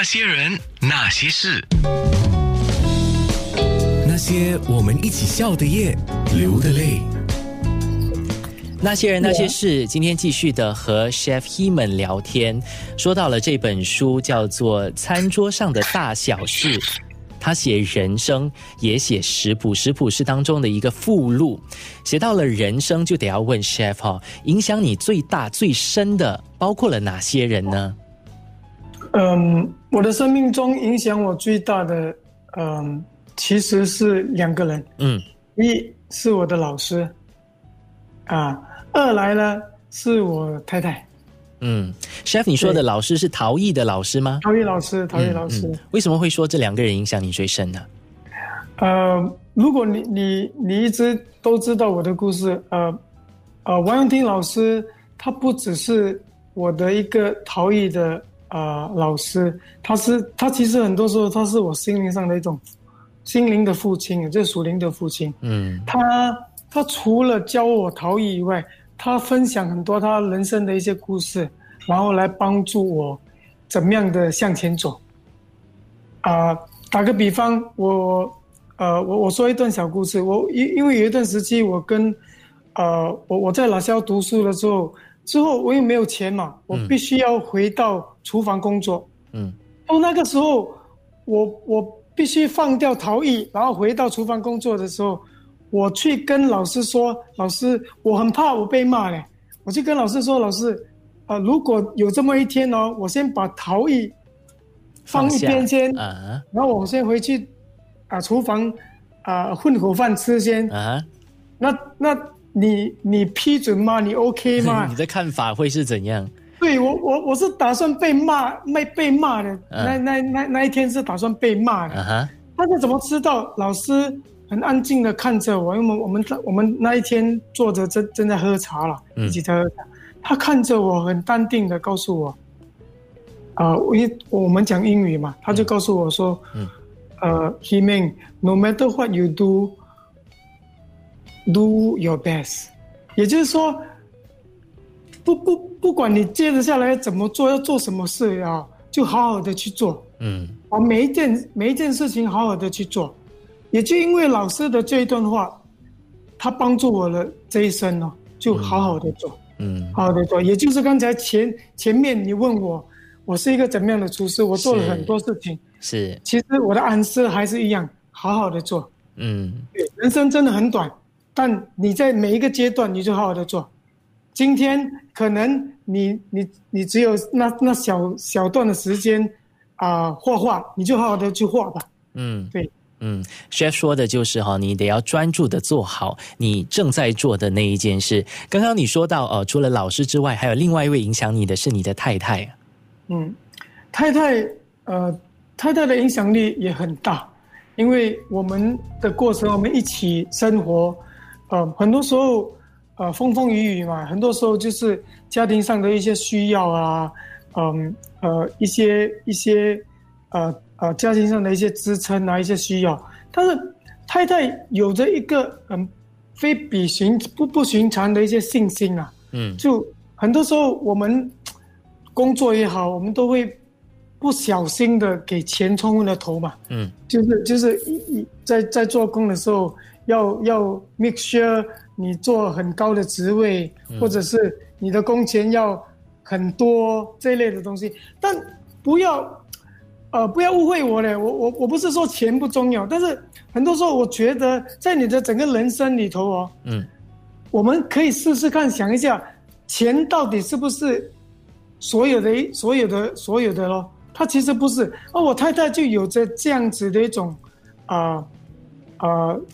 那些人，那些事，那些我们一起笑的夜，流的泪。那些人那些事，今天继续的和 Chef Heman 聊天，说到了这本书叫做《餐桌上的大小事》，他写人生，也写食谱，食谱是当中的一个附录，写到了人生，就得要问 Chef 哈，影响你最大最深的包括了哪些人呢？嗯，我的生命中影响我最大的，嗯，其实是两个人，嗯，一是我的老师，啊，二来呢是我太太，嗯，Chef，你说的老师是陶艺的老师吗？陶艺老师，陶艺老师，为什么会说这两个人影响你最深呢？呃，如果你你你一直都知道我的故事，呃，呃，王永婷老师他不只是我的一个陶艺的。啊，老师，他是他其实很多时候他是我心灵上的一种心灵的父亲，就是属灵的父亲。嗯，他他除了教我陶艺以外，他分享很多他人生的一些故事，然后来帮助我怎么样的向前走。啊，打个比方，我呃，我我说一段小故事。我因因为有一段时期，我跟呃，我我在老校读书的时候。之后我又没有钱嘛，我必须要回到厨房工作。嗯，到那个时候，我我必须放掉陶艺，然后回到厨房工作的时候，我去跟老师说：“老师，我很怕我被骂嘞。”我去跟老师说：“老师，啊，如果有这么一天哦，我先把陶艺放一边先，然后我先回去啊厨房啊混口饭吃先。啊，那那。”你你批准吗？你 OK 吗？你的看法会是怎样？对我我我是打算被骂，被被骂的。那那那那一天是打算被骂的。他是怎么知道？老师很安静的看着我，因为我们我们那一天坐着正正在喝茶了，一起在喝茶。他看着我很淡定的告诉我，啊，因为我们讲英语嘛，他就告诉我说，呃，He mean no matter what you do。Do your best，也就是说，不不不管你接着下来怎么做，要做什么事啊，就好好的去做。嗯，把每一件每一件事情好好的去做。也就因为老师的这一段话，他帮助我了这一生哦，就好好的做。嗯，好好的做。也就是刚才前前面你问我，我是一个怎么样的厨师？我做了很多事情。是。其实我的暗示还是一样，好好的做。嗯，对，人生真的很短。但你在每一个阶段，你就好好的做。今天可能你你你只有那那小小段的时间啊，画画，你就好好的去画吧。嗯，对，嗯，Chef 说的就是哈，你得要专注的做好你正在做的那一件事。刚刚你说到，呃，除了老师之外，还有另外一位影响你的是你的太太。嗯，太太，呃，太太的影响力也很大，因为我们的过程，我们一起生活。呃，很多时候，呃，风风雨雨嘛，很多时候就是家庭上的一些需要啊，嗯，呃，一些一些，呃呃，家庭上的一些支撑啊，一些需要。但是太太有着一个嗯，非比寻不不寻常的一些信心啊，嗯，就很多时候我们工作也好，我们都会不小心的给钱冲昏了头嘛，嗯，就是就是一在在做工的时候。要要 make sure 你做很高的职位，或者是你的工钱要很多这一类的东西，但不要，呃，不要误会我嘞，我我我不是说钱不重要，但是很多时候我觉得在你的整个人生里头哦，嗯，我们可以试试看，想一下，钱到底是不是所有的、所有的、所有的咯？它其实不是，而我太太就有着这样子的一种啊。呃，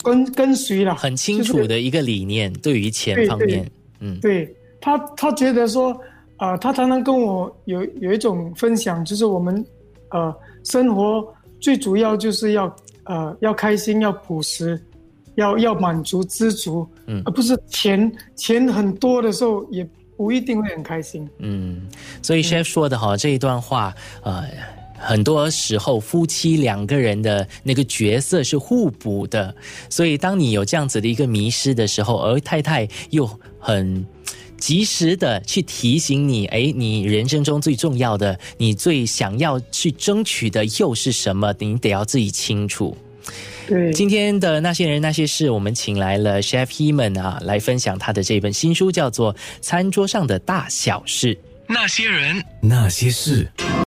跟跟随了，很清楚的一个理念，对于钱方面，嗯，对他，他觉得说，呃，他常常跟我有有一种分享，就是我们，呃，生活最主要就是要，呃，要开心，要朴实，要要满足知足，嗯，而不是钱钱很多的时候也不一定会很开心，嗯，所以 chef 说的哈这一段话，呃。很多时候，夫妻两个人的那个角色是互补的，所以当你有这样子的一个迷失的时候，而太太又很及时的去提醒你，哎，你人生中最重要的，你最想要去争取的又是什么？你得要自己清楚。对，今天的那些人那些事，我们请来了 Chef Heman 啊，来分享他的这本新书，叫做《餐桌上的大小事》。那些人，那些事。